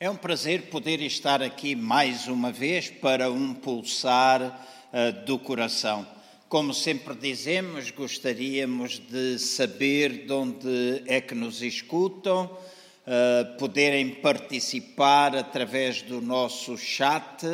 É um prazer poder estar aqui mais uma vez para um pulsar uh, do coração. Como sempre dizemos, gostaríamos de saber de onde é que nos escutam, uh, poderem participar através do nosso chat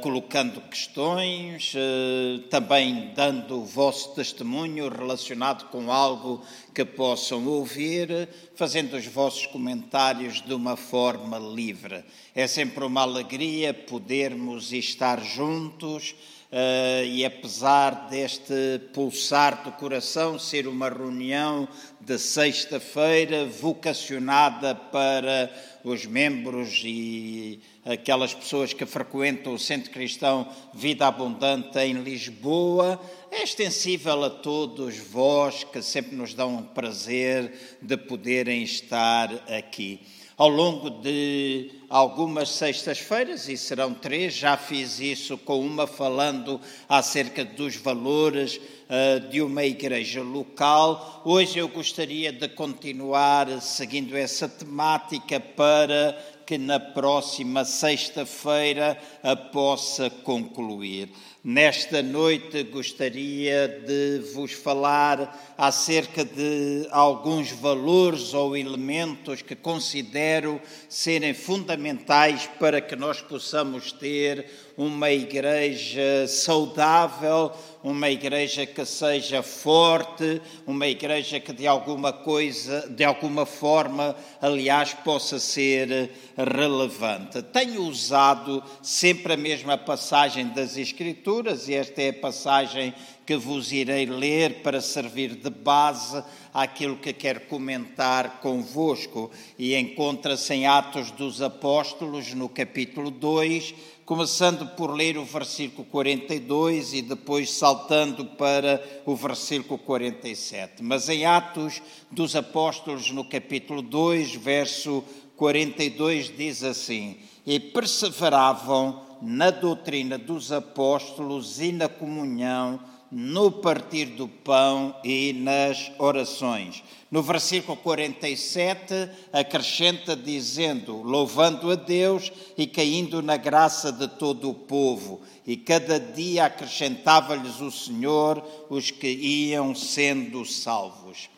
colocando questões, uh, também dando o vosso testemunho relacionado com algo que possam ouvir, fazendo os vossos comentários de uma forma livre. É sempre uma alegria podermos estar juntos. Uh, e apesar deste pulsar do coração ser uma reunião de sexta-feira vocacionada para os membros e aquelas pessoas que frequentam o Centro Cristão Vida Abundante em Lisboa, é extensível a todos vós que sempre nos dão um prazer de poderem estar aqui. Ao longo de algumas sextas-feiras, e serão três, já fiz isso com uma falando acerca dos valores uh, de uma igreja local. Hoje eu gostaria de continuar seguindo essa temática para que na próxima sexta-feira a possa concluir. Nesta noite gostaria de vos falar acerca de alguns valores ou elementos que considero serem fundamentais para que nós possamos ter uma igreja saudável, uma igreja que seja forte, uma igreja que de alguma coisa, de alguma forma, aliás, possa ser relevante. Tenho usado sempre a mesma passagem das Escrituras e esta é a passagem que vos irei ler para servir de base àquilo que quero comentar convosco e encontra-se em Atos dos Apóstolos, no capítulo 2, começando por ler o versículo 42 e depois saltando para o versículo 47. Mas em Atos dos Apóstolos, no capítulo 2, verso 42, diz assim: E perseveravam na doutrina dos apóstolos e na comunhão no partir do pão e nas orações. No versículo 47, acrescenta dizendo: louvando a Deus e caindo na graça de todo o povo, e cada dia acrescentava-lhes o Senhor os que iam sendo salvos.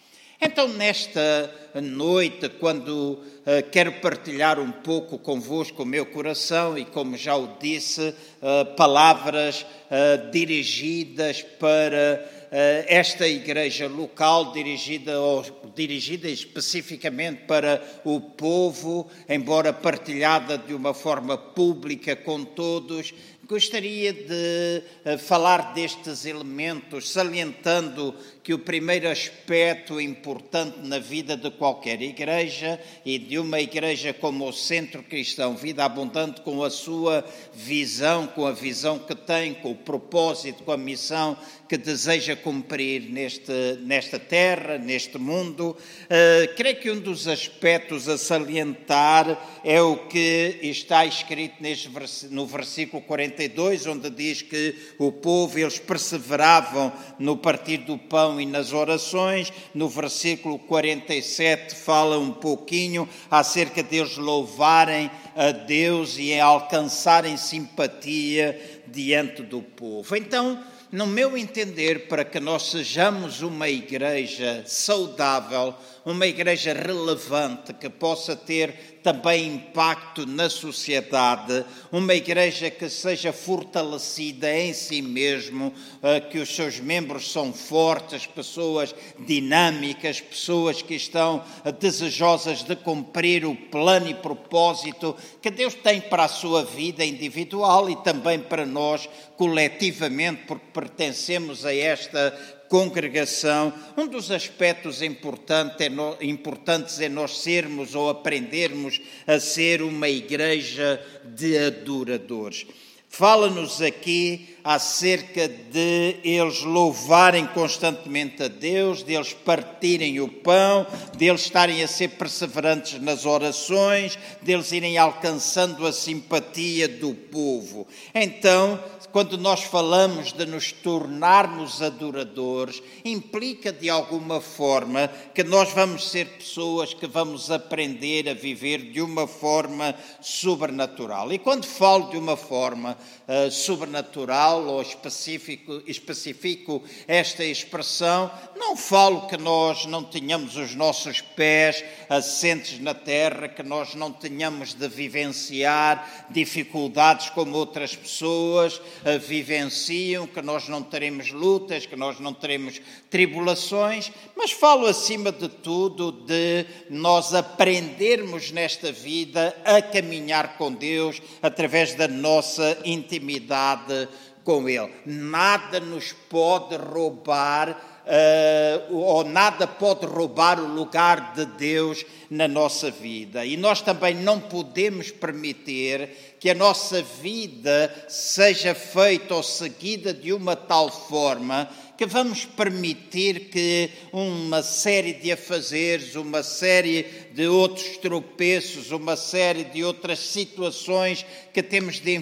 Então, nesta noite, quando uh, quero partilhar um pouco convosco o meu coração e, como já o disse, uh, palavras uh, dirigidas para esta igreja local, dirigida, ou, dirigida especificamente para o povo, embora partilhada de uma forma pública com todos, gostaria de falar destes elementos, salientando que o primeiro aspecto importante na vida de qualquer igreja e de uma igreja como o Centro Cristão Vida Abundante, com a sua visão, com a visão que tem, com o propósito, com a missão que deseja cumprir neste, nesta terra, neste mundo. Uh, creio que um dos aspectos a salientar é o que está escrito neste, no versículo 42, onde diz que o povo, eles perseveravam no partir do pão e nas orações. No versículo 47 fala um pouquinho acerca de eles louvarem a Deus e alcançarem simpatia diante do povo. Então, no meu entender, para que nós sejamos uma igreja saudável, uma igreja relevante que possa ter também impacto na sociedade, uma igreja que seja fortalecida em si mesmo, eh, que os seus membros são fortes, pessoas dinâmicas, pessoas que estão desejosas de cumprir o plano e propósito que Deus tem para a sua vida individual e também para nós coletivamente, porque pertencemos a esta congregação, um dos aspectos importantes é, importantes é nós sermos ou aprendermos a ser uma igreja de adoradores. Fala-nos aqui acerca de eles louvarem constantemente a Deus, de eles partirem o pão, de eles estarem a ser perseverantes nas orações, de eles irem alcançando a simpatia do povo. Então, quando nós falamos de nos tornarmos adoradores, implica de alguma forma que nós vamos ser pessoas que vamos aprender a viver de uma forma sobrenatural. E quando falo de uma forma uh, sobrenatural ou específico, especifico esta expressão, não falo que nós não tenhamos os nossos pés assentes na terra, que nós não tenhamos de vivenciar dificuldades como outras pessoas uh, vivenciam, que nós não teremos lutas, que nós não teremos tribulações, mas falo acima de tudo de nós aprendermos nesta vida a caminhar com Deus através da nossa intimidade com Ele. Nada nos pode roubar uh, ou nada pode roubar o lugar de Deus na nossa vida. E nós também não podemos permitir que a nossa vida seja feita ou seguida de uma tal forma que vamos permitir que uma série de afazeres, uma série de outros tropeços, uma série de outras situações que temos de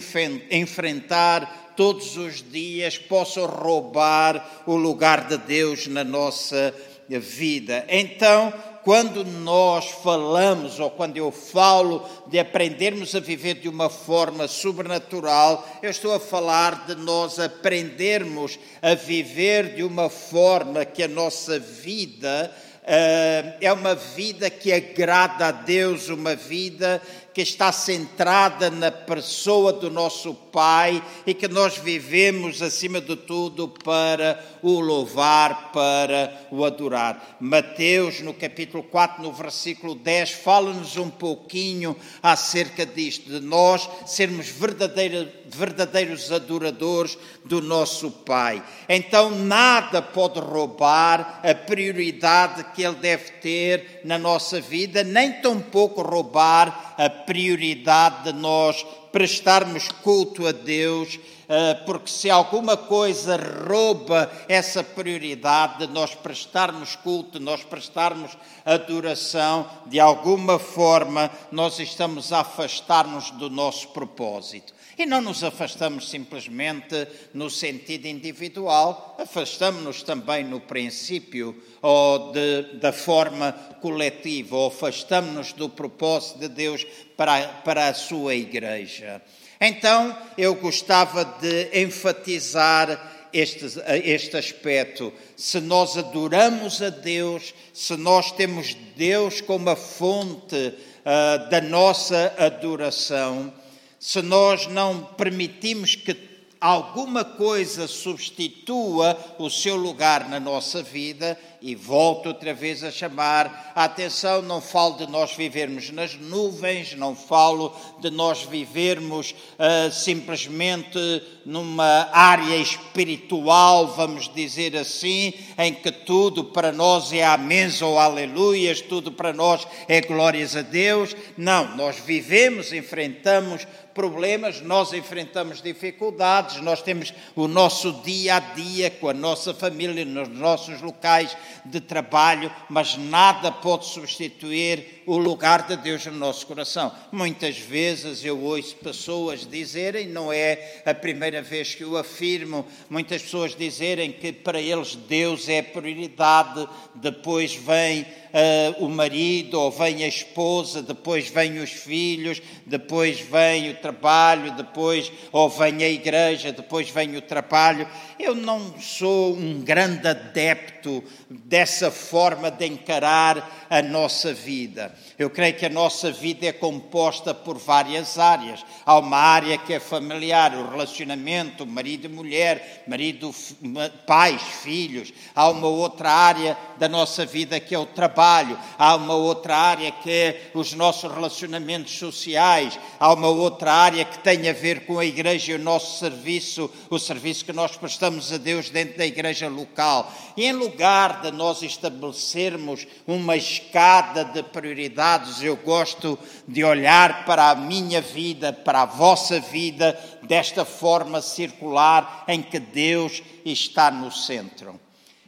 enfrentar todos os dias possam roubar o lugar de Deus na nossa vida. Então, quando nós falamos, ou quando eu falo de aprendermos a viver de uma forma sobrenatural, eu estou a falar de nós aprendermos a viver de uma forma que a nossa vida uh, é uma vida que agrada a Deus, uma vida que está centrada na pessoa do nosso Pai e que nós vivemos, acima de tudo, para o louvar, para o adorar. Mateus, no capítulo 4, no versículo 10, fala-nos um pouquinho acerca disto, de nós sermos verdadeiros adoradores do nosso Pai. Então, nada pode roubar a prioridade que Ele deve ter na nossa vida, nem tampouco roubar a prioridade de nós prestarmos culto a Deus, eh, porque se alguma coisa rouba essa prioridade de nós prestarmos culto, de nós prestarmos adoração, de alguma forma nós estamos a afastar-nos do nosso propósito. E não nos afastamos simplesmente no sentido individual, afastamos-nos também no princípio ou de, da forma coletiva, ou afastamos-nos do propósito de Deus para, para a sua igreja. Então, eu gostava de enfatizar este, este aspecto. Se nós adoramos a Deus, se nós temos Deus como a fonte uh, da nossa adoração, se nós não permitimos que alguma coisa substitua o seu lugar na nossa vida, e volto outra vez a chamar a atenção, não falo de nós vivermos nas nuvens, não falo de nós vivermos uh, simplesmente numa área espiritual, vamos dizer assim, em que tudo para nós é amém ou aleluias, tudo para nós é glórias a Deus. Não, nós vivemos, enfrentamos problemas, nós enfrentamos dificuldades, nós temos o nosso dia a dia com a nossa família, nos nossos locais de trabalho, mas nada pode substituir o lugar de Deus no nosso coração. Muitas vezes eu ouço pessoas dizerem, não é a primeira vez que eu afirmo, muitas pessoas dizerem que para eles Deus é a prioridade, depois vem uh, o marido, ou vem a esposa, depois vem os filhos, depois vem o trabalho, depois ou vem a igreja, depois vem o trabalho. Eu não sou um grande adepto dessa forma de encarar a nossa vida. Eu creio que a nossa vida é composta por várias áreas. Há uma área que é familiar, o relacionamento, marido e mulher, marido, pais, filhos. Há uma outra área da nossa vida que é o trabalho trabalho, há uma outra área que é os nossos relacionamentos sociais, há uma outra área que tem a ver com a igreja e o nosso serviço, o serviço que nós prestamos a Deus dentro da igreja local. E em lugar de nós estabelecermos uma escada de prioridades, eu gosto de olhar para a minha vida, para a vossa vida, desta forma circular em que Deus está no centro.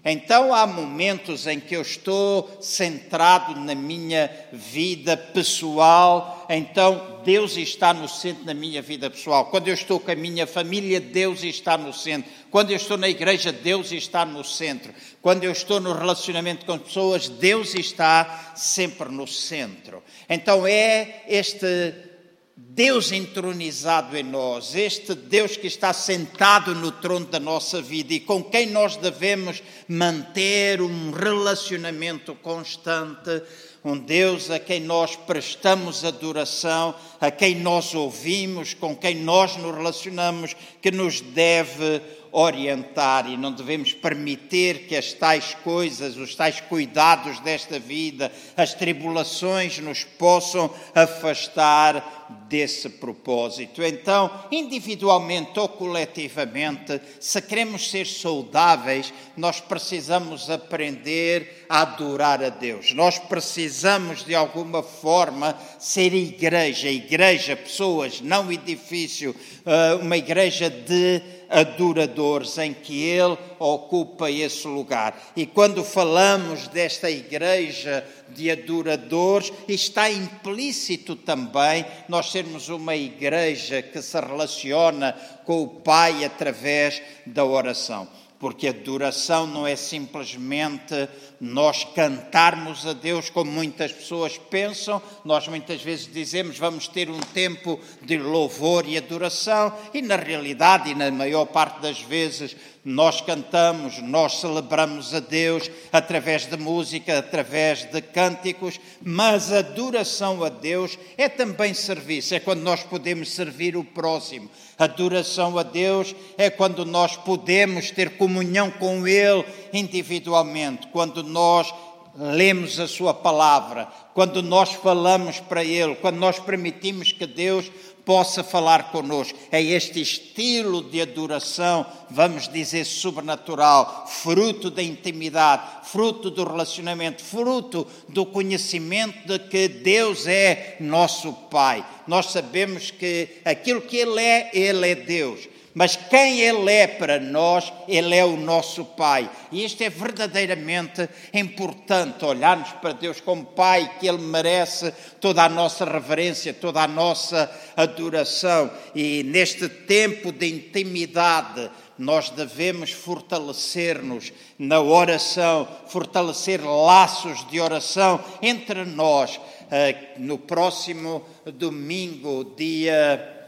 Então há momentos em que eu estou centrado na minha vida pessoal, então Deus está no centro da minha vida pessoal. Quando eu estou com a minha família, Deus está no centro. Quando eu estou na igreja, Deus está no centro. Quando eu estou no relacionamento com pessoas, Deus está sempre no centro. Então é este Deus entronizado em nós, este Deus que está sentado no trono da nossa vida e com quem nós devemos manter um relacionamento constante, um Deus a quem nós prestamos adoração, a quem nós ouvimos, com quem nós nos relacionamos, que nos deve orientar e não devemos permitir que as tais coisas, os tais cuidados desta vida, as tribulações nos possam afastar desse propósito. Então, individualmente ou coletivamente, se queremos ser saudáveis, nós precisamos aprender a adorar a Deus. Nós precisamos, de alguma forma, ser igreja, igreja, pessoas, não edifício, eh, uma igreja de adoradores, em que Ele ocupa esse lugar. E quando falamos desta igreja de adoradores, está implícito também nós sermos uma igreja que se relaciona com o Pai através da oração porque adoração não é simplesmente nós cantarmos a Deus como muitas pessoas pensam. Nós muitas vezes dizemos vamos ter um tempo de louvor e adoração, e na realidade, e na maior parte das vezes, nós cantamos, nós celebramos a Deus através de música, através de cânticos, mas a adoração a Deus é também serviço, é quando nós podemos servir o próximo. Adoração a Deus é quando nós podemos ter comunhão com Ele individualmente, quando nós lemos a Sua palavra, quando nós falamos para Ele, quando nós permitimos que Deus possa falar conosco. É este estilo de adoração, vamos dizer, sobrenatural, fruto da intimidade, fruto do relacionamento, fruto do conhecimento de que Deus é nosso Pai. Nós sabemos que aquilo que Ele é, Ele é Deus. Mas quem Ele é para nós, Ele é o nosso Pai. E isto é verdadeiramente importante, olharmos para Deus como Pai, que Ele merece toda a nossa reverência, toda a nossa adoração. E neste tempo de intimidade, nós devemos fortalecer-nos na oração, fortalecer laços de oração entre nós. Eh, no próximo domingo, dia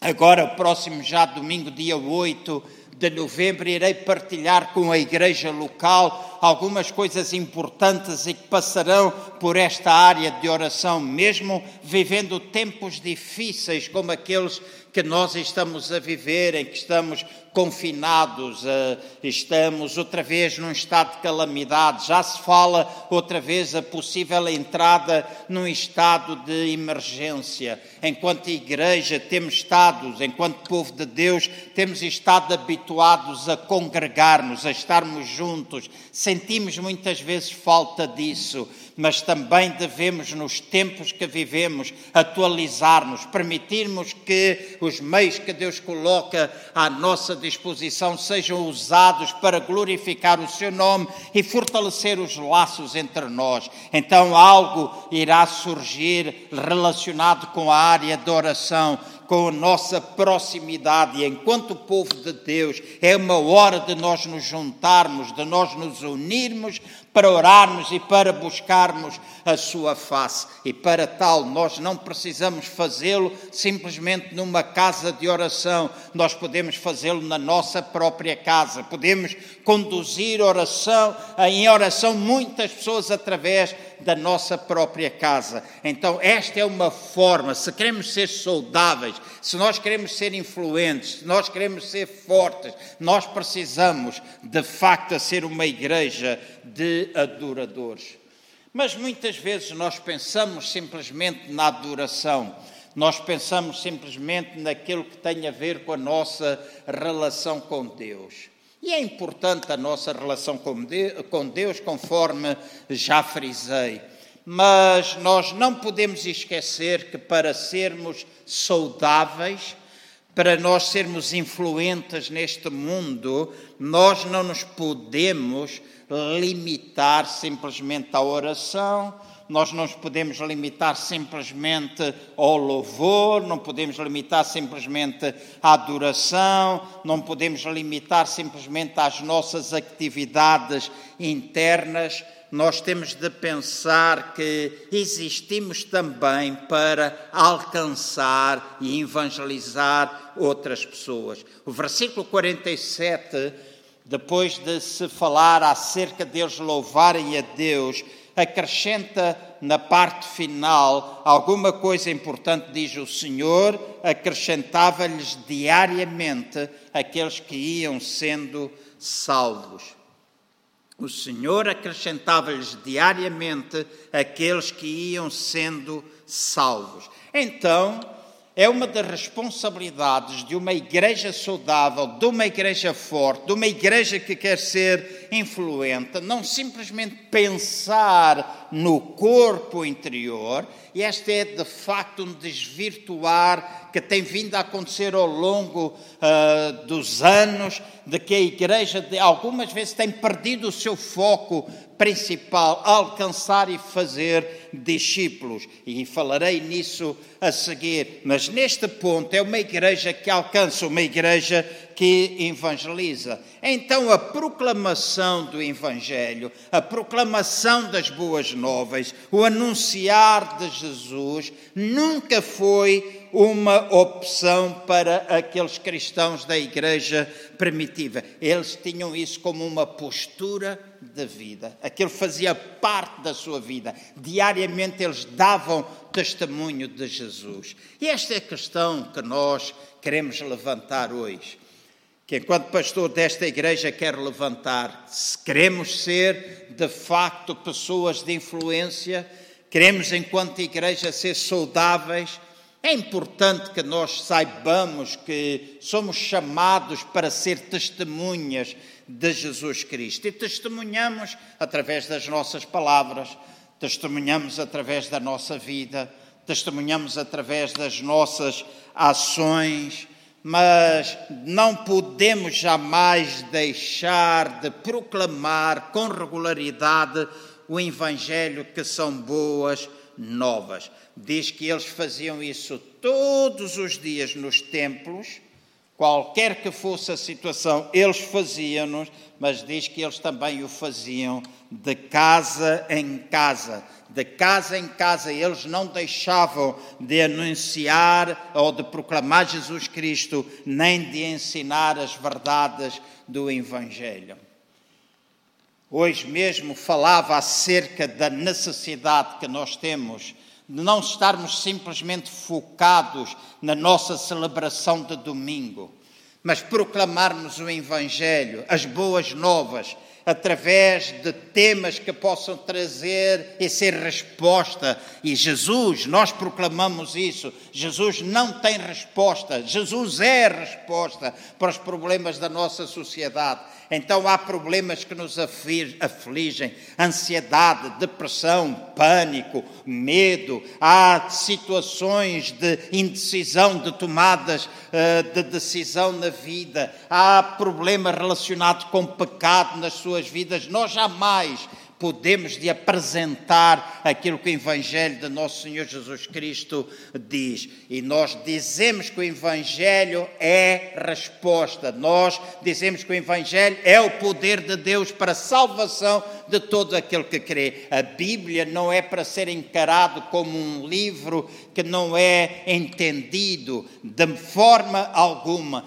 Agora, próximo já domingo, dia 8 de novembro, irei partilhar com a igreja local algumas coisas importantes e que passarão por esta área de oração, mesmo vivendo tempos difíceis como aqueles que nós estamos a viver, em que estamos confinados, eh, estamos outra vez num estado de calamidade, já se fala outra vez a possível entrada num estado de emergência. Enquanto igreja temos estado, enquanto povo de Deus, temos estado habituados a congregar-nos, a estarmos juntos, sentimos muitas vezes falta disso mas também devemos, nos tempos que vivemos, atualizar-nos, permitirmos que os meios que Deus coloca à nossa disposição sejam usados para glorificar o Seu nome e fortalecer os laços entre nós. Então, algo irá surgir relacionado com a área da oração com a nossa proximidade. Enquanto povo de Deus, é uma hora de nós nos juntarmos, de nós nos unirmos para orarmos e para buscarmos a sua face. E para tal, nós não precisamos fazê-lo simplesmente numa casa de oração, nós podemos fazê-lo na nossa própria casa. Podemos conduzir oração, em oração muitas pessoas através da nossa própria casa. Então, esta é uma forma, se queremos ser saudáveis, se nós queremos ser influentes, se nós queremos ser fortes, nós precisamos, de facto, ser uma igreja de adoradores. Mas muitas vezes nós pensamos simplesmente na adoração, nós pensamos simplesmente naquilo que tem a ver com a nossa relação com Deus. E é importante a nossa relação com Deus, conforme já frisei. Mas nós não podemos esquecer que para sermos saudáveis, para nós sermos influentes neste mundo, nós não nos podemos limitar simplesmente à oração, nós não nos podemos limitar simplesmente ao louvor, não podemos limitar simplesmente à adoração, não podemos limitar simplesmente às nossas atividades internas. Nós temos de pensar que existimos também para alcançar e evangelizar outras pessoas. O versículo 47 depois de se falar acerca deles louvarem a Deus, acrescenta na parte final alguma coisa importante, diz o Senhor, acrescentava-lhes diariamente aqueles que iam sendo salvos. O Senhor acrescentava-lhes diariamente aqueles que iam sendo salvos. Então, é uma das responsabilidades de uma igreja saudável, de uma igreja forte, de uma igreja que quer ser influente, não simplesmente pensar no corpo interior, e este é de facto um desvirtuar que tem vindo a acontecer ao longo uh, dos anos, de que a igreja de, algumas vezes tem perdido o seu foco principal, alcançar e fazer discípulos. E falarei nisso a seguir. Mas neste ponto é uma igreja que alcança, uma igreja que evangeliza. Então, a proclamação do Evangelho, a proclamação das boas novas, o anunciar de Jesus, nunca foi uma opção para aqueles cristãos da igreja primitiva. Eles tinham isso como uma postura da vida. Aquilo fazia parte da sua vida. Diariamente eles davam testemunho de Jesus. E esta é a questão que nós queremos levantar hoje que enquanto pastor desta igreja quero levantar. Se queremos ser de facto pessoas de influência, queremos enquanto igreja ser saudáveis, é importante que nós saibamos que somos chamados para ser testemunhas de Jesus Cristo. E testemunhamos através das nossas palavras, testemunhamos através da nossa vida, testemunhamos através das nossas ações mas não podemos jamais deixar de proclamar com regularidade o Evangelho que são boas novas. Diz que eles faziam isso todos os dias nos templos, qualquer que fosse a situação, eles faziam-no, mas diz que eles também o faziam de casa em casa de casa em casa, eles não deixavam de anunciar ou de proclamar Jesus Cristo, nem de ensinar as verdades do Evangelho. Hoje mesmo falava acerca da necessidade que nós temos de não estarmos simplesmente focados na nossa celebração de domingo, mas proclamarmos o Evangelho, as boas novas através de temas que possam trazer e ser resposta. E Jesus, nós proclamamos isso. Jesus não tem resposta. Jesus é a resposta para os problemas da nossa sociedade. Então há problemas que nos afligem: ansiedade, depressão, pânico, medo. Há situações de indecisão, de tomadas eh, de decisão na vida. Há problemas relacionados com pecado nas suas vidas. Nós jamais podemos de apresentar aquilo que o Evangelho de Nosso Senhor Jesus Cristo diz. E nós dizemos que o Evangelho é resposta. Nós dizemos que o Evangelho é o poder de Deus para a salvação de todo aquele que crê. A Bíblia não é para ser encarado como um livro que não é entendido de forma alguma.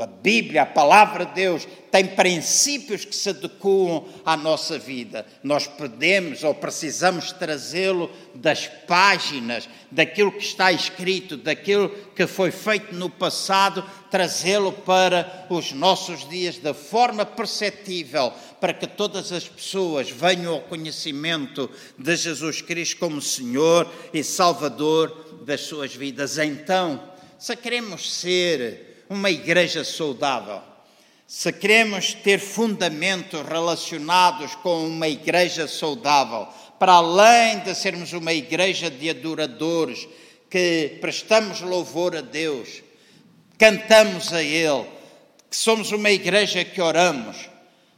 A Bíblia, a palavra de Deus, tem princípios que se adequam à nossa vida. Nós podemos ou precisamos trazê-lo das páginas, daquilo que está escrito, daquilo que foi feito no passado, trazê-lo para os nossos dias de forma perceptível, para que todas as pessoas venham ao conhecimento de Jesus Cristo como Senhor e Salvador das suas vidas. Então, se queremos ser uma igreja saudável, se queremos ter fundamentos relacionados com uma igreja saudável, para além de sermos uma igreja de adoradores, que prestamos louvor a Deus, cantamos a Ele, que somos uma igreja que oramos,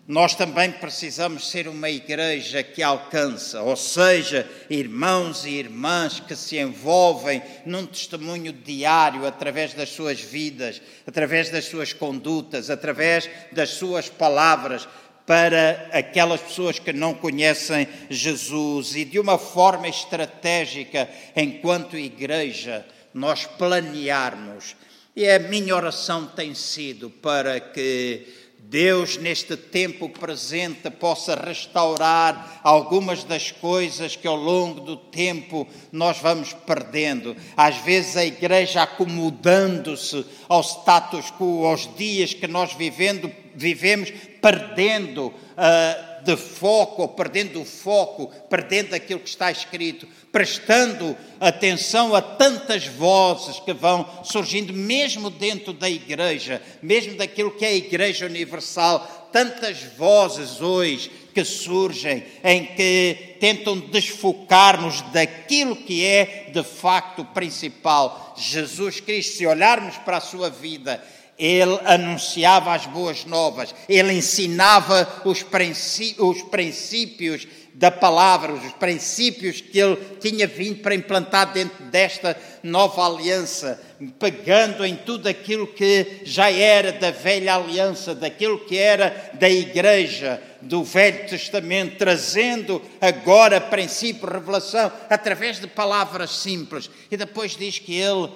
nós também precisamos ser uma igreja que alcança, ou seja, irmãos e irmãs que se envolvem num testemunho diário através das suas vidas, através das suas condutas, através das suas palavras, para aquelas pessoas que não conhecem Jesus e de uma forma estratégica, enquanto igreja, nós planearmos. E a minha oração tem sido para que Deus, neste tempo presente, possa restaurar algumas das coisas que ao longo do tempo nós vamos perdendo. Às vezes a igreja acomodando-se ao status quo, aos dias que nós vivendo, vivemos, perdendo uh, de foco, ou perdendo o foco, perdendo aquilo que está escrito, prestando atenção a tantas vozes que vão surgindo, mesmo dentro da igreja, mesmo daquilo que é a Igreja Universal, tantas vozes hoje que surgem em que tentam desfocar-nos daquilo que é de facto principal. Jesus Cristo, se olharmos para a sua vida, ele anunciava as boas novas, ele ensinava os, princípios da palavra, os princípios que ele tinha vindo para implantar dentro desta nova aliança, pegando em tudo aquilo que já era da velha aliança, daquilo que era da igreja do Velho Testamento, trazendo agora princípio, revelação, através de palavras simples. E depois diz que ele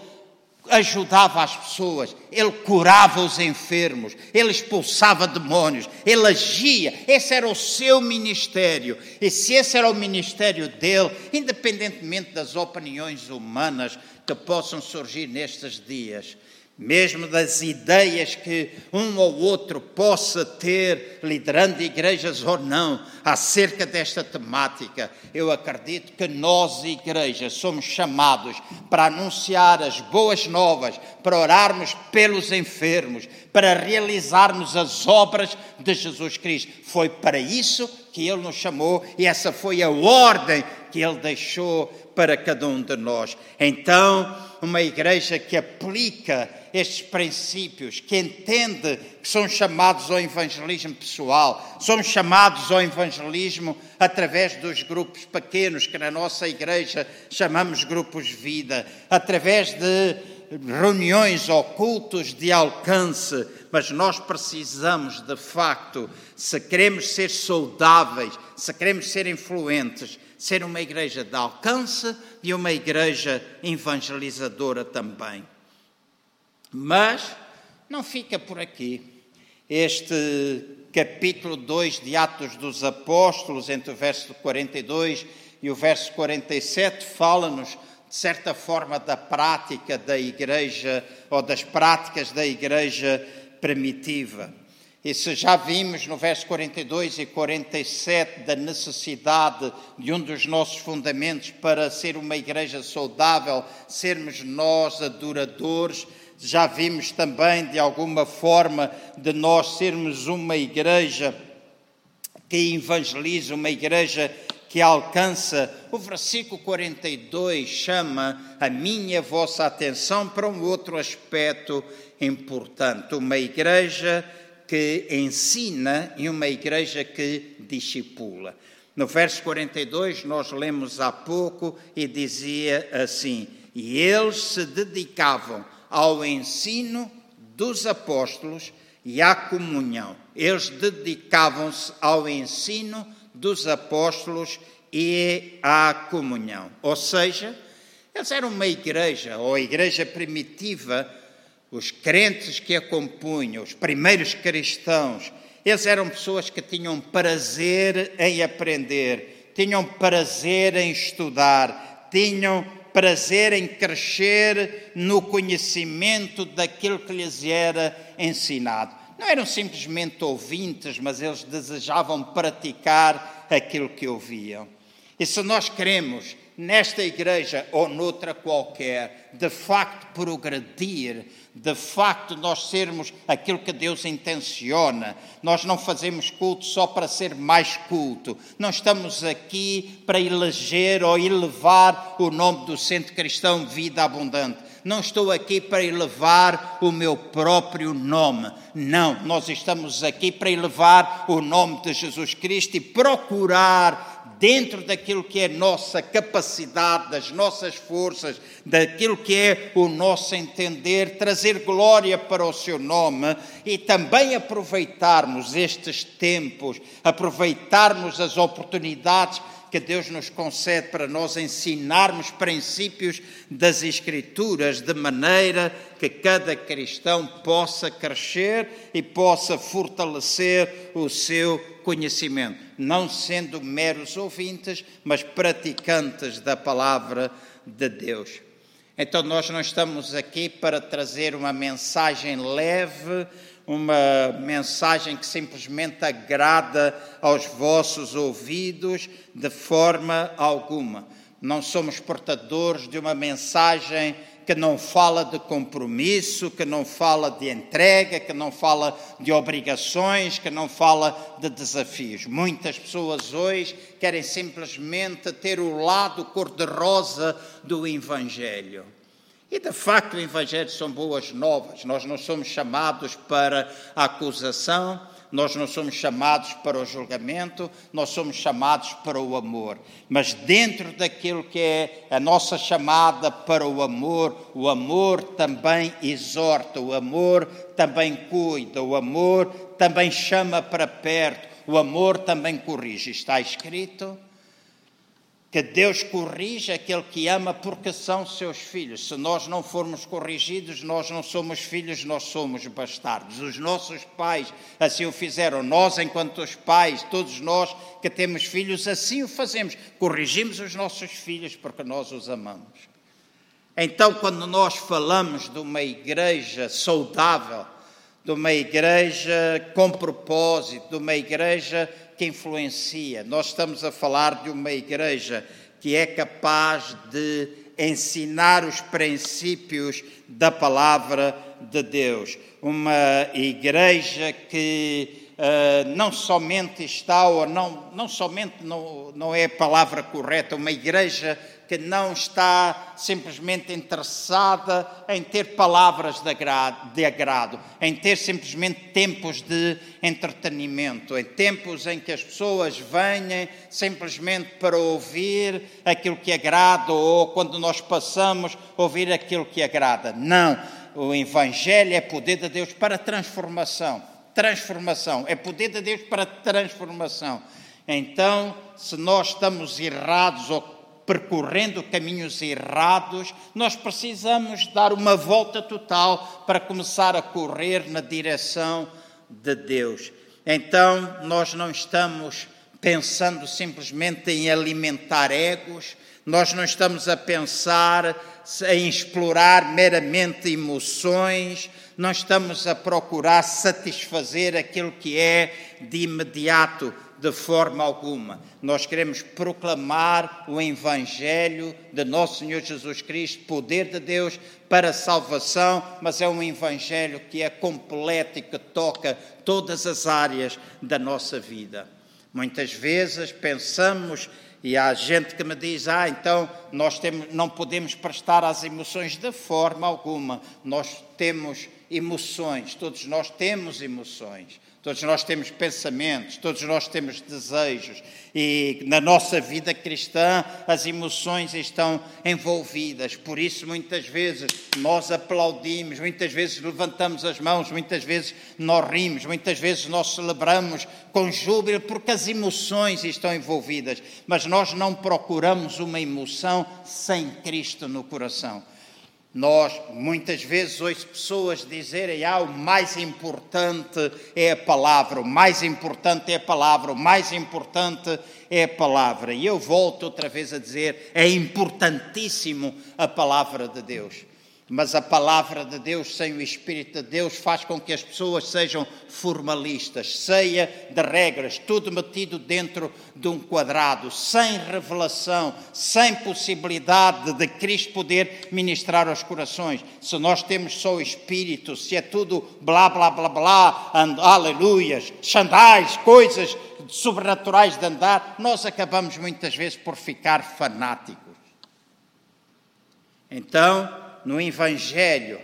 ajudava as pessoas, ele curava os enfermos, ele expulsava demônios, ele agia. Esse era o seu ministério. E se esse era o ministério dele, independentemente das opiniões humanas que possam surgir nestes dias, mesmo das ideias que um ou outro possa ter, liderando igrejas ou não, acerca desta temática, eu acredito que nós, igrejas, somos chamados para anunciar as boas novas, para orarmos pelos enfermos, para realizarmos as obras de Jesus Cristo. Foi para isso que Ele nos chamou e essa foi a ordem que Ele deixou para cada um de nós. Então, uma igreja que aplica estes princípios, que entende que são chamados ao evangelismo pessoal, somos chamados ao evangelismo através dos grupos pequenos, que na nossa igreja chamamos grupos vida, através de reuniões ou cultos de alcance, mas nós precisamos de facto, se queremos ser saudáveis, se queremos ser influentes, ser uma igreja de alcance e uma igreja evangelizadora também. Mas não fica por aqui. Este capítulo 2 de Atos dos Apóstolos, entre o verso 42 e o verso 47, fala-nos, de certa forma, da prática da igreja, ou das práticas da igreja primitiva. Se já vimos no verso 42 e 47 da necessidade de um dos nossos fundamentos para ser uma igreja saudável, sermos nós adoradores, já vimos também de alguma forma de nós sermos uma igreja que evangeliza, uma igreja que alcança. O versículo 42 chama a minha vossa atenção para um outro aspecto importante, uma igreja que ensina e uma igreja que discipula. No verso 42, nós lemos há pouco e dizia assim: E eles se dedicavam ao ensino dos apóstolos e à comunhão. Eles dedicavam-se ao ensino dos apóstolos e à comunhão. Ou seja, eles eram uma igreja, ou a igreja primitiva, os crentes que a compunham, os primeiros cristãos, eles eram pessoas que tinham prazer em aprender, tinham prazer em estudar, tinham prazer em crescer no conhecimento daquilo que lhes era ensinado. Não eram simplesmente ouvintes, mas eles desejavam praticar aquilo que ouviam. E se nós queremos, nesta igreja ou noutra qualquer, de facto progredir, de facto nós sermos aquilo que Deus intenciona. Nós não fazemos culto só para ser mais culto. Não estamos aqui para eleger ou elevar o nome do Centro Cristão Vida Abundante. Não estou aqui para elevar o meu próprio nome. Não, nós estamos aqui para elevar o nome de Jesus Cristo e procurar dentro daquilo que é nossa capacidade, das nossas forças, daquilo que é o nosso entender, trazer glória para o seu nome e também aproveitarmos estes tempos, aproveitarmos as oportunidades que Deus nos concede para nós ensinarmos princípios das Escrituras, de maneira que cada cristão possa crescer e possa fortalecer o seu conhecimento, não sendo meros ouvintes, mas praticantes da palavra de Deus. Então, nós não estamos aqui para trazer uma mensagem leve, uma mensagem que simplesmente agrada aos vossos ouvidos de forma alguma. Não somos portadores de uma mensagem que não fala de compromisso, que não fala de entrega, que não fala de obrigações, que não fala de desafios. Muitas pessoas hoje querem simplesmente ter o lado cor-de-rosa do Evangelho. E de facto o Evangelho são boas novas. Nós não somos chamados para a acusação, nós não somos chamados para o julgamento, nós somos chamados para o amor. Mas dentro daquilo que é a nossa chamada para o amor, o amor também exorta, o amor também cuida, o amor também chama para perto, o amor também corrige. Está escrito que Deus corrige aquele que ama porque são seus filhos. Se nós não formos corrigidos, nós não somos filhos, nós somos bastardos. Os nossos pais assim o fizeram. Nós, enquanto os pais, todos nós que temos filhos, assim o fazemos. Corrigimos os nossos filhos porque nós os amamos. Então, quando nós falamos de uma igreja saudável, de uma igreja com propósito, de uma igreja que influencia. Nós estamos a falar de uma igreja que é capaz de ensinar os princípios da palavra de Deus. Uma igreja que uh, não somente está, ou não, não somente não, não é a palavra correta, uma igreja que não está simplesmente interessada em ter palavras de agrado, de agrado, em ter simplesmente tempos de entretenimento, em tempos em que as pessoas venham simplesmente para ouvir aquilo que agrada ou quando nós passamos ouvir aquilo que agrada. Não, o Evangelho é poder de Deus para transformação. Transformação, é poder de Deus para transformação. Então, se nós estamos errados ou percorrendo caminhos errados, nós precisamos dar uma volta total para começar a correr na direção de Deus. Então, nós não estamos pensando simplesmente em alimentar egos, nós não estamos a pensar em explorar meramente emoções, não estamos a procurar satisfazer aquilo que é de imediato de forma alguma. Nós queremos proclamar o Evangelho de nosso Senhor Jesus Cristo, poder de Deus para a salvação, mas é um Evangelho que é completo e que toca todas as áreas da nossa vida. Muitas vezes pensamos e há gente que me diz: ah, então nós temos, não podemos prestar às emoções de forma alguma. Nós temos emoções, todos nós temos emoções. Todos nós temos pensamentos, todos nós temos desejos e na nossa vida cristã as emoções estão envolvidas. Por isso, muitas vezes nós aplaudimos, muitas vezes levantamos as mãos, muitas vezes nós rimos, muitas vezes nós celebramos com júbilo porque as emoções estão envolvidas. Mas nós não procuramos uma emoção sem Cristo no coração. Nós muitas vezes ouço pessoas dizerem: ah, o mais importante é a palavra, o mais importante é a palavra, o mais importante é a palavra. E eu volto outra vez a dizer: é importantíssimo a palavra de Deus. Mas a palavra de Deus, sem o Espírito de Deus, faz com que as pessoas sejam formalistas, cheia de regras, tudo metido dentro de um quadrado, sem revelação, sem possibilidade de Cristo poder ministrar aos corações. Se nós temos só o Espírito, se é tudo blá, blá, blá, blá, and, aleluias, xandais, coisas sobrenaturais de andar, nós acabamos muitas vezes por ficar fanáticos. Então, no Evangelho,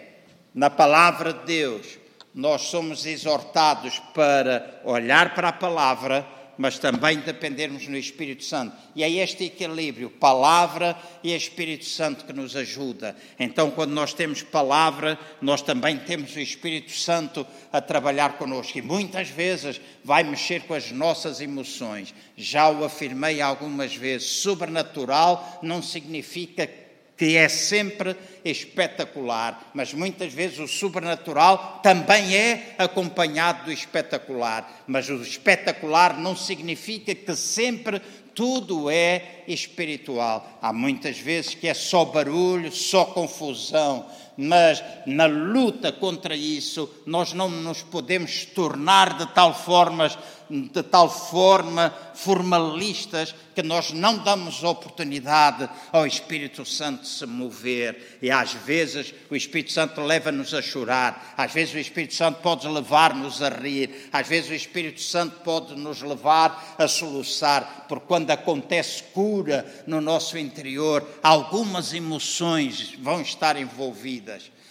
na palavra de Deus, nós somos exortados para olhar para a palavra, mas também dependermos no Espírito Santo. E é este equilíbrio, palavra e Espírito Santo, que nos ajuda. Então, quando nós temos palavra, nós também temos o Espírito Santo a trabalhar connosco. E muitas vezes vai mexer com as nossas emoções. Já o afirmei algumas vezes. Sobrenatural não significa que é sempre espetacular, mas muitas vezes o sobrenatural também é acompanhado do espetacular. Mas o espetacular não significa que sempre tudo é espiritual. Há muitas vezes que é só barulho, só confusão, mas na luta contra isso nós não nos podemos tornar de tal forma de tal forma formalistas que nós não damos oportunidade ao Espírito Santo se mover. E às vezes o Espírito Santo leva-nos a chorar, às vezes o Espírito Santo pode levar-nos a rir, às vezes o Espírito Santo pode nos levar a soluçar, porque quando acontece cura no nosso interior, algumas emoções vão estar envolvidas.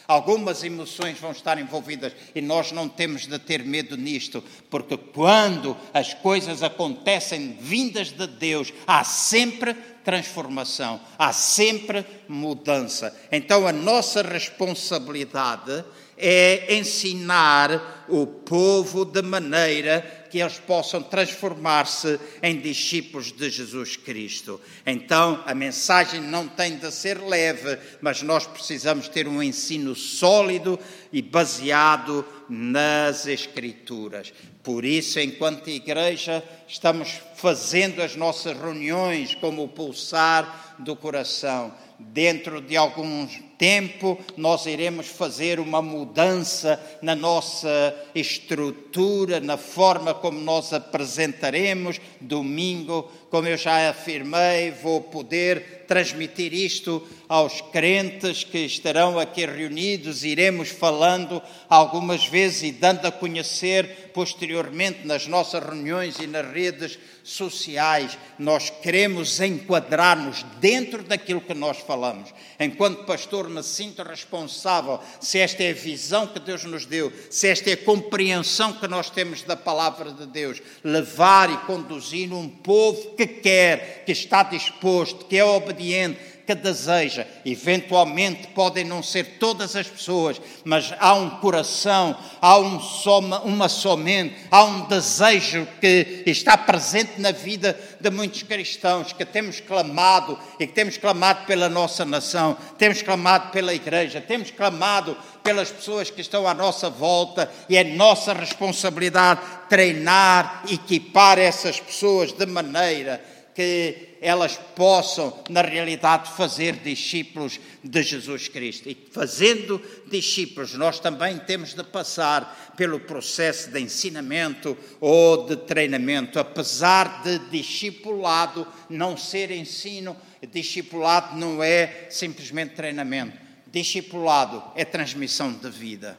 Algumas emoções vão estar envolvidas e nós não temos de ter medo nisto, porque quando as coisas acontecem vindas de Deus, há sempre transformação, há sempre mudança. Então a nossa responsabilidade é ensinar o povo de maneira que eles possam transformar-se em discípulos de Jesus Cristo. Então, a mensagem não tem de ser leve, mas nós precisamos ter um ensino sólido e baseado nas Escrituras. Por isso, enquanto igreja, estamos fazendo as nossas reuniões como o pulsar do coração. Dentro de alguns tempo nós iremos fazer uma mudança na nossa estrutura, na forma como nós apresentaremos. Domingo, como eu já afirmei, vou poder transmitir isto aos crentes que estarão aqui reunidos. Iremos falando algumas vezes e dando a conhecer posteriormente nas nossas reuniões e nas redes sociais. Nós queremos enquadrar-nos dentro daquilo que nós falamos. Enquanto pastor, me sinto responsável se esta é a visão que Deus nos deu, se esta é a compreensão que nós temos da palavra de Deus, levar e conduzir um povo que quer, que está disposto, que é obediente, que deseja. Eventualmente podem não ser todas as pessoas, mas há um coração, há um soma, uma somente, há um desejo que está presente na vida de muitos cristãos, que temos clamado e que temos clamado pela nossa nação, temos clamado pela igreja, temos clamado pelas pessoas que estão à nossa volta e é nossa responsabilidade treinar, equipar essas pessoas de maneira que elas possam, na realidade, fazer discípulos de Jesus Cristo. E fazendo discípulos, nós também temos de passar pelo processo de ensinamento ou de treinamento, apesar de discipulado não ser ensino, discipulado não é simplesmente treinamento. Discipulado é transmissão de vida.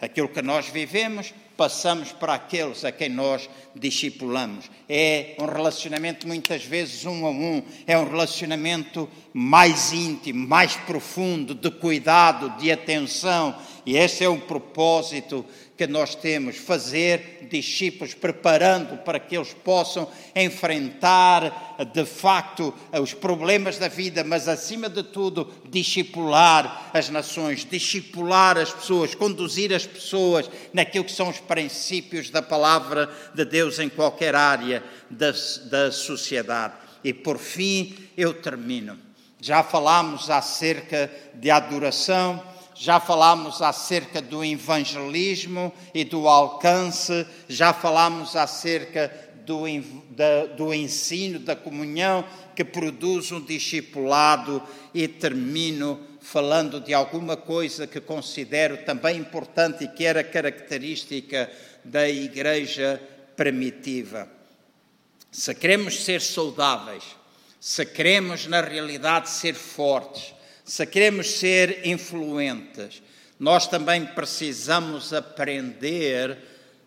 Aquilo que nós vivemos, passamos para aqueles a quem nós discipulamos. É um relacionamento muitas vezes um a um, é um relacionamento mais íntimo, mais profundo, de cuidado, de atenção, e esse é o propósito que nós temos, fazer discípulos, preparando para que eles possam enfrentar de facto os problemas da vida, mas acima de tudo, discipular as nações, discipular as pessoas, conduzir as pessoas naquilo que são os princípios da palavra de Deus em qualquer área da, da sociedade. E por fim, eu termino Já falámos acerca de adoração, já falámos acerca do evangelismo e do alcance, já falámos acerca do, da, do ensino, da comunhão que produz um discipulado e termino falando de alguma coisa que considero também importante e que era característica da igreja primitiva. Se queremos ser saudáveis, se queremos na realidade ser fortes, se queremos ser influentes, nós também precisamos aprender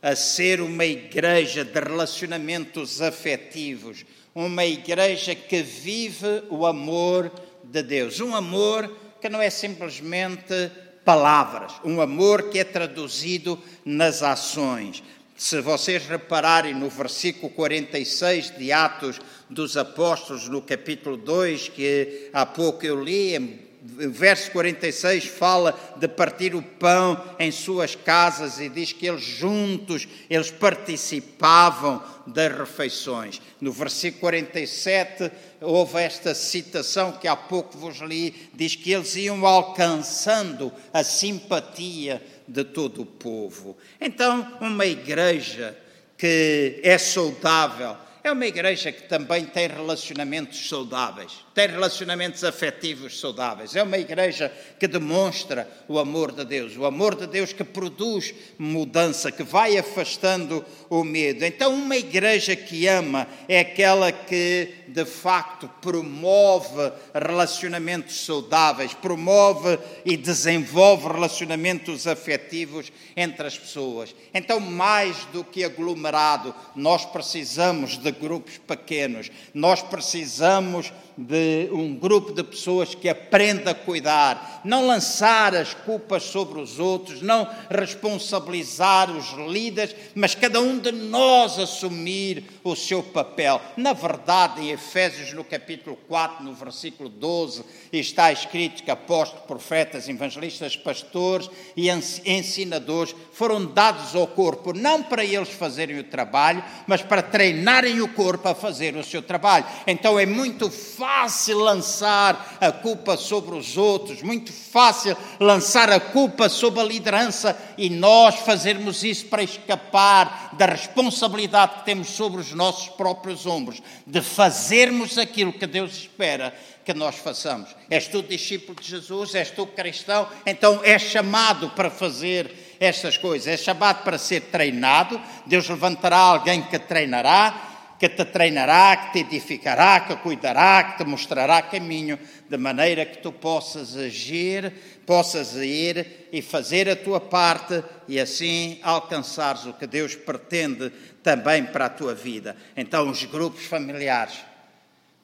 a ser uma igreja de relacionamentos afetivos, uma igreja que vive o amor de Deus, um amor que não é simplesmente palavras, um amor que é traduzido nas ações. Se vocês repararem no versículo 46 de Atos dos Apóstolos, no capítulo 2, que há pouco eu li, verso 46 fala de partir o pão em suas casas e diz que eles juntos, eles participavam das refeições. No versículo 47 houve esta citação que há pouco vos li, diz que eles iam alcançando a simpatia de todo o povo. Então, uma igreja que é saudável, é uma igreja que também tem relacionamentos saudáveis, tem relacionamentos afetivos saudáveis. É uma igreja que demonstra o amor de Deus, o amor de Deus que produz mudança, que vai afastando o medo. Então, uma igreja que ama é aquela que, de facto, promove relacionamentos saudáveis, promove e desenvolve relacionamentos afetivos entre as pessoas. Então, mais do que aglomerado, nós precisamos de grupos pequenos, nós precisamos de um grupo de pessoas que aprenda a cuidar, não lançar as culpas sobre os outros, não responsabilizar os líderes, mas cada um de nós assumir o seu papel. Na verdade, em Efésios, no capítulo 4, no versículo 12, está escrito que apóstolos, profetas, evangelistas, pastores e ensinadores foram dados ao corpo, não para eles fazerem o trabalho, mas para treinarem o corpo a fazer o seu trabalho. Então é muito fácil fácil lançar a culpa sobre os outros, muito fácil lançar a culpa sobre a liderança e nós fazermos isso para escapar da responsabilidade que temos sobre os nossos próprios ombros, de fazermos aquilo que Deus espera que nós façamos. És tu discípulo de Jesus, és tu cristão, então és chamado para fazer estas coisas, és chamado para ser treinado. Deus levantará alguém que treinará que te treinará, que te edificará, que cuidará, que te mostrará caminho, de maneira que tu possas agir, possas ir e fazer a tua parte e assim alcançares o que Deus pretende também para a tua vida. Então, os grupos familiares,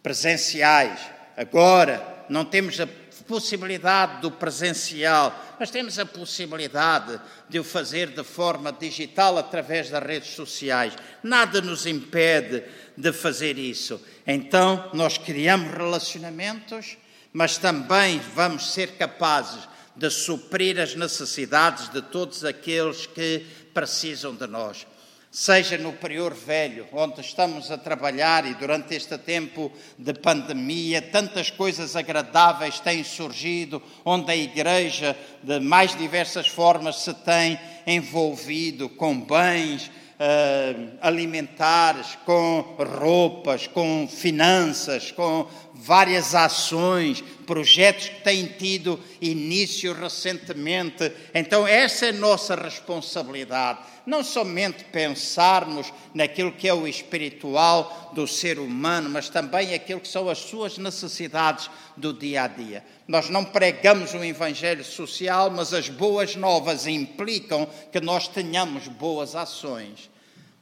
presenciais, agora não temos a possibilidade do presencial, mas temos a possibilidade de o fazer de forma digital através das redes sociais. Nada nos impede de fazer isso. Então, nós criamos relacionamentos, mas também vamos ser capazes de suprir as necessidades de todos aqueles que precisam de nós seja no Prior Velho, onde estamos a trabalhar e durante este tempo de pandemia, tantas coisas agradáveis têm surgido, onde a Igreja, de mais diversas formas, se tem envolvido com bens, uh, alimentares, com roupas, com finanças, com várias ações, projetos que têm tido início recentemente. Então, essa é nossa responsabilidade. Não somente pensarmos naquilo que é o espiritual do ser humano, mas também aquilo que são as suas necessidades do dia a dia. Nós não pregamos um evangelho social, mas as boas novas implicam que nós tenhamos boas ações.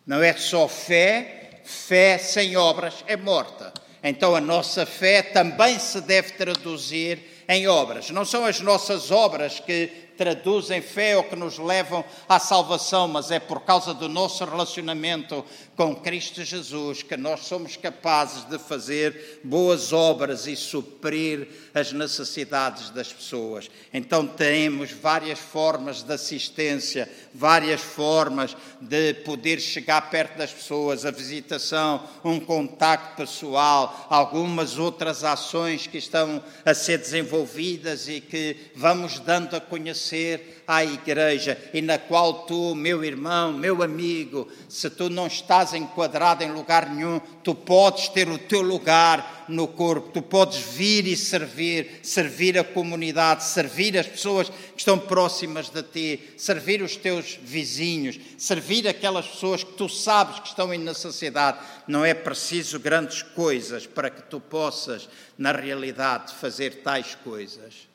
Não é só fé, fé sem obras é morta. Então a nossa fé também se deve traduzir em obras. Não são as nossas obras que traduzem fé ou que nos levam à salvação, mas é por causa do nosso relacionamento com Cristo Jesus que nós somos capazes de fazer boas obras e suprir as necessidades das pessoas. Então temos várias formas de assistência, várias formas de poder chegar perto das pessoas, a visitação, um contacto pessoal, algumas outras ações que estão a ser desenvolvidas e que vamos dando a conhecer à igreja e na qual tu, meu irmão, meu amigo, se tu não estás enquadrado em lugar nenhum, tu podes ter o teu lugar no corpo, tu podes vir e servir, servir a comunidade, servir as pessoas que estão próximas de ti, servir os teus vizinhos, servir aquelas pessoas que tu sabes que estão em necessidade. Não é preciso grandes coisas para que tu possas, na realidade, fazer tais coisas.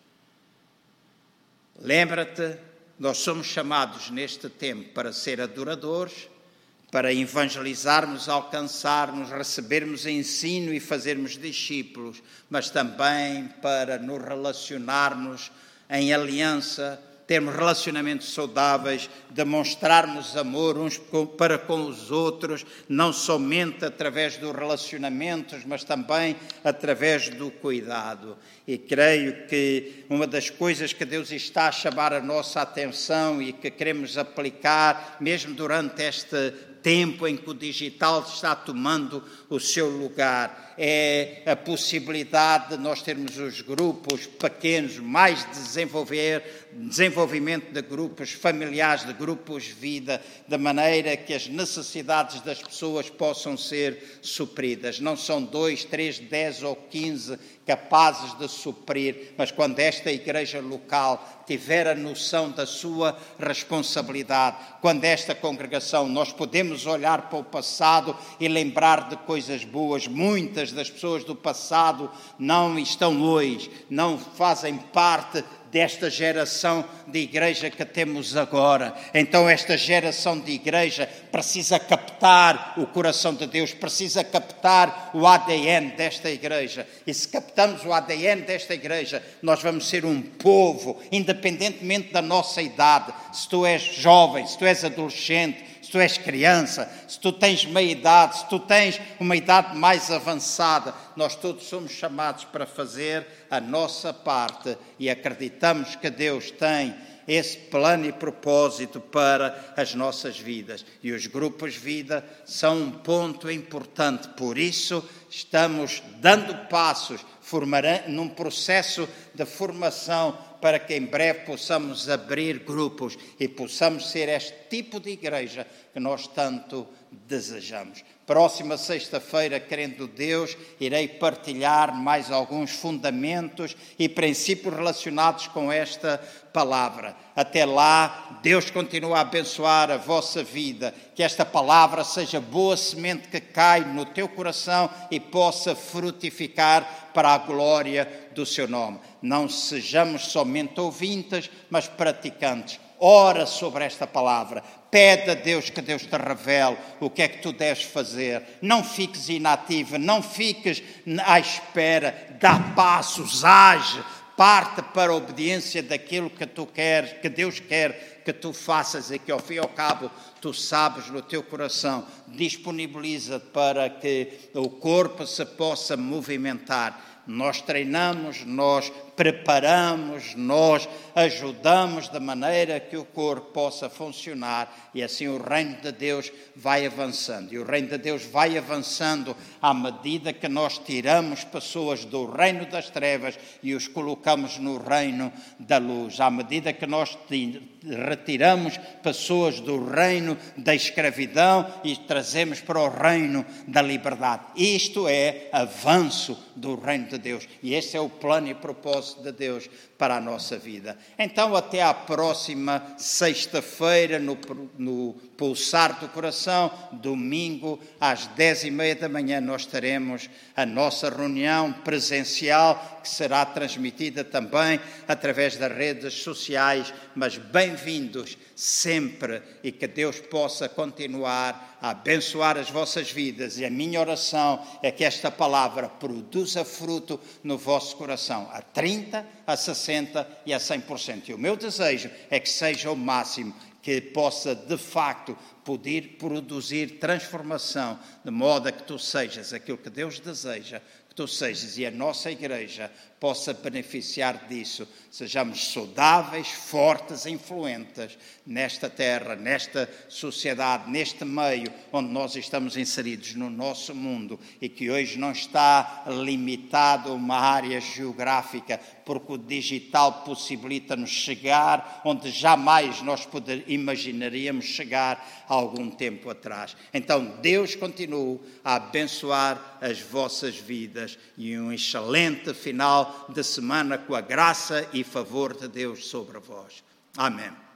Lembra-te, nós somos chamados neste tempo para ser adoradores, para evangelizarmos, alcançarmos, recebermos ensino e fazermos discípulos, mas também para nos relacionarmos em aliança termos relacionamentos saudáveis, demonstrarmos amor uns para com os outros, não somente através dos relacionamentos, mas também através do cuidado. E creio que uma das coisas que Deus está a chamar a nossa atenção e que queremos aplicar, mesmo durante este tempo em que o digital está tomando o seu lugar. É a possibilidade de nós termos os grupos pequenos, mais desenvolver, desenvolvimento de grupos familiares, de grupos vida, de maneira que as necessidades das pessoas possam ser supridas. Não são dois, três, dez ou quinze capazes de suprir, mas quando esta igreja local tiver a noção da sua responsabilidade, quando esta congregação nós podemos olhar para o passado e lembrar de coisas boas, muitas das pessoas do passado não estão hoje, não fazem parte desta geração de igreja que temos agora. Então, esta geração de igreja precisa captar o coração de Deus, precisa captar o ADN desta igreja. E se captamos o ADN desta igreja, nós vamos ser um povo, independentemente da nossa idade. Se tu és jovem, se tu és adolescente, tu és criança, se tu tens meia idade, se tu tens uma idade mais avançada, nós todos somos chamados para fazer a nossa parte e acreditamos que Deus tem esse plano e propósito para as nossas vidas. E os grupos vida são um ponto importante, por isso estamos dando passos num processo de formação para que em breve possamos abrir grupos e possamos ser este tipo de igreja que nós tanto desejamos. Próxima sexta-feira, querendo Deus, irei partilhar mais alguns fundamentos e princípios relacionados com esta palavra. Até lá, Deus continua a abençoar a vossa vida, que esta palavra seja boa semente que cai no teu coração e possa frutificar para a glória do seu nome. Não sejamos somente ouvintes, mas praticantes. Ora sobre esta palavra, Pede a Deus que Deus te revele o que é que tu deves fazer. Não fiques inativa, não fiques à espera. Dá passos, age, parte para a obediência daquilo que tu queres, que Deus quer que tu faças e que ao fim e ao cabo tu sabes no teu coração. Disponibiliza para que o corpo se possa movimentar nós treinamos, nós preparamos, nós ajudamos de maneira que o corpo possa funcionar e assim o reino de Deus vai avançando. E o reino de Deus vai avançando à medida que nós tiramos pessoas do reino das trevas e os colocamos no reino da luz. À medida que nós retiramos pessoas do reino da escravidão e trazemos para o reino da liberdade. Isto é avanço do reino de Deus. E esse é o plano e propósito de Deus para a nossa vida. Então, até à próxima sexta-feira, no, no pulsar do coração, domingo, às dez e meia da manhã, nós teremos a nossa reunião presencial, que será transmitida também através das redes sociais. Mas bem-vindos sempre e que Deus possa continuar a abençoar as vossas vidas. E a minha oração é que esta palavra produza fruto no vosso coração. A 30 30%, a 60% e a 100%. E o meu desejo é que seja o máximo que possa de facto poder produzir transformação, de modo a que tu sejas aquilo que Deus deseja que tu sejas e a nossa igreja possa beneficiar disso, sejamos saudáveis, fortes, influentes nesta terra, nesta sociedade, neste meio onde nós estamos inseridos no nosso mundo e que hoje não está limitado a uma área geográfica, porque o digital possibilita-nos chegar onde jamais nós poder, imaginaríamos chegar há algum tempo atrás. Então, Deus continue a abençoar as vossas vidas e um excelente de semana com a graça e favor de Deus sobre vós. Amém.